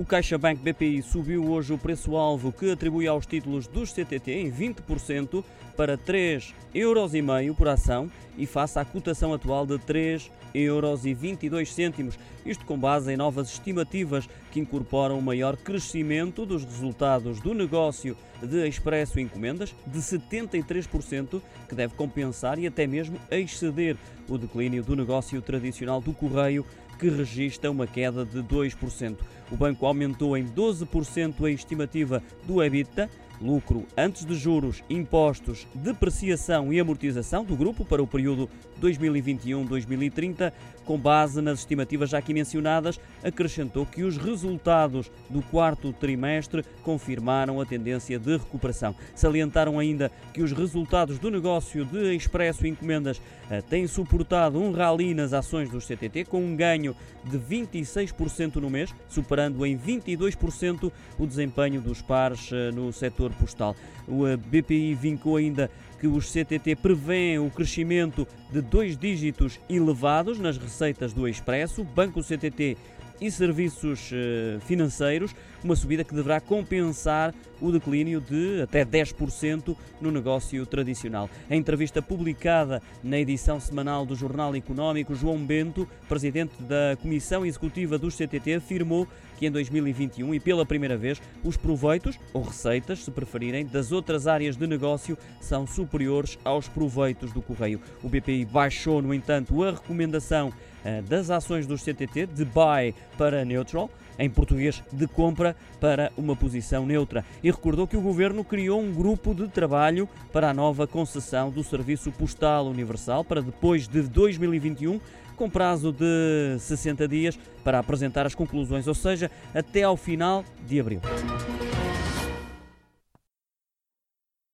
O CaixaBank BPI subiu hoje o preço-alvo que atribui aos títulos dos CTT em 20% para 3,5 euros por ação e face à cotação atual de 3,22 euros. Isto com base em novas estimativas que incorporam um maior crescimento dos resultados do negócio de Expresso e Encomendas de 73%, que deve compensar e até mesmo exceder o declínio do negócio tradicional do Correio, que registra uma queda de 2%. O banco aumentou em 12% a estimativa do EBITDA lucro antes de juros, impostos, depreciação e amortização do grupo para o período 2021-2030, com base nas estimativas já aqui mencionadas, acrescentou que os resultados do quarto trimestre confirmaram a tendência de recuperação. Salientaram ainda que os resultados do negócio de Expresso Encomendas eh, têm suportado um rally nas ações dos CTT com um ganho de 26% no mês, superando em 22% o desempenho dos pares eh, no setor postal. O eh, BPI vincou ainda que os CTT prevêem o crescimento de dois dígitos elevados nas receitas do Expresso. Banco CTT e serviços eh, financeiros, uma subida que deverá compensar o declínio de até 10% no negócio tradicional. Em entrevista publicada na edição semanal do Jornal Económico, João Bento, presidente da Comissão Executiva dos CTT, afirmou que em 2021 e pela primeira vez os proveitos, ou receitas, se preferirem, das outras áreas de negócio são superiores aos proveitos do Correio. O BPI baixou, no entanto, a recomendação eh, das ações dos CTT de buy para neutral, em português de compra para uma posição neutra, e recordou que o governo criou um grupo de trabalho para a nova concessão do Serviço Postal Universal para depois de 2021, com prazo de 60 dias para apresentar as conclusões, ou seja, até ao final de abril.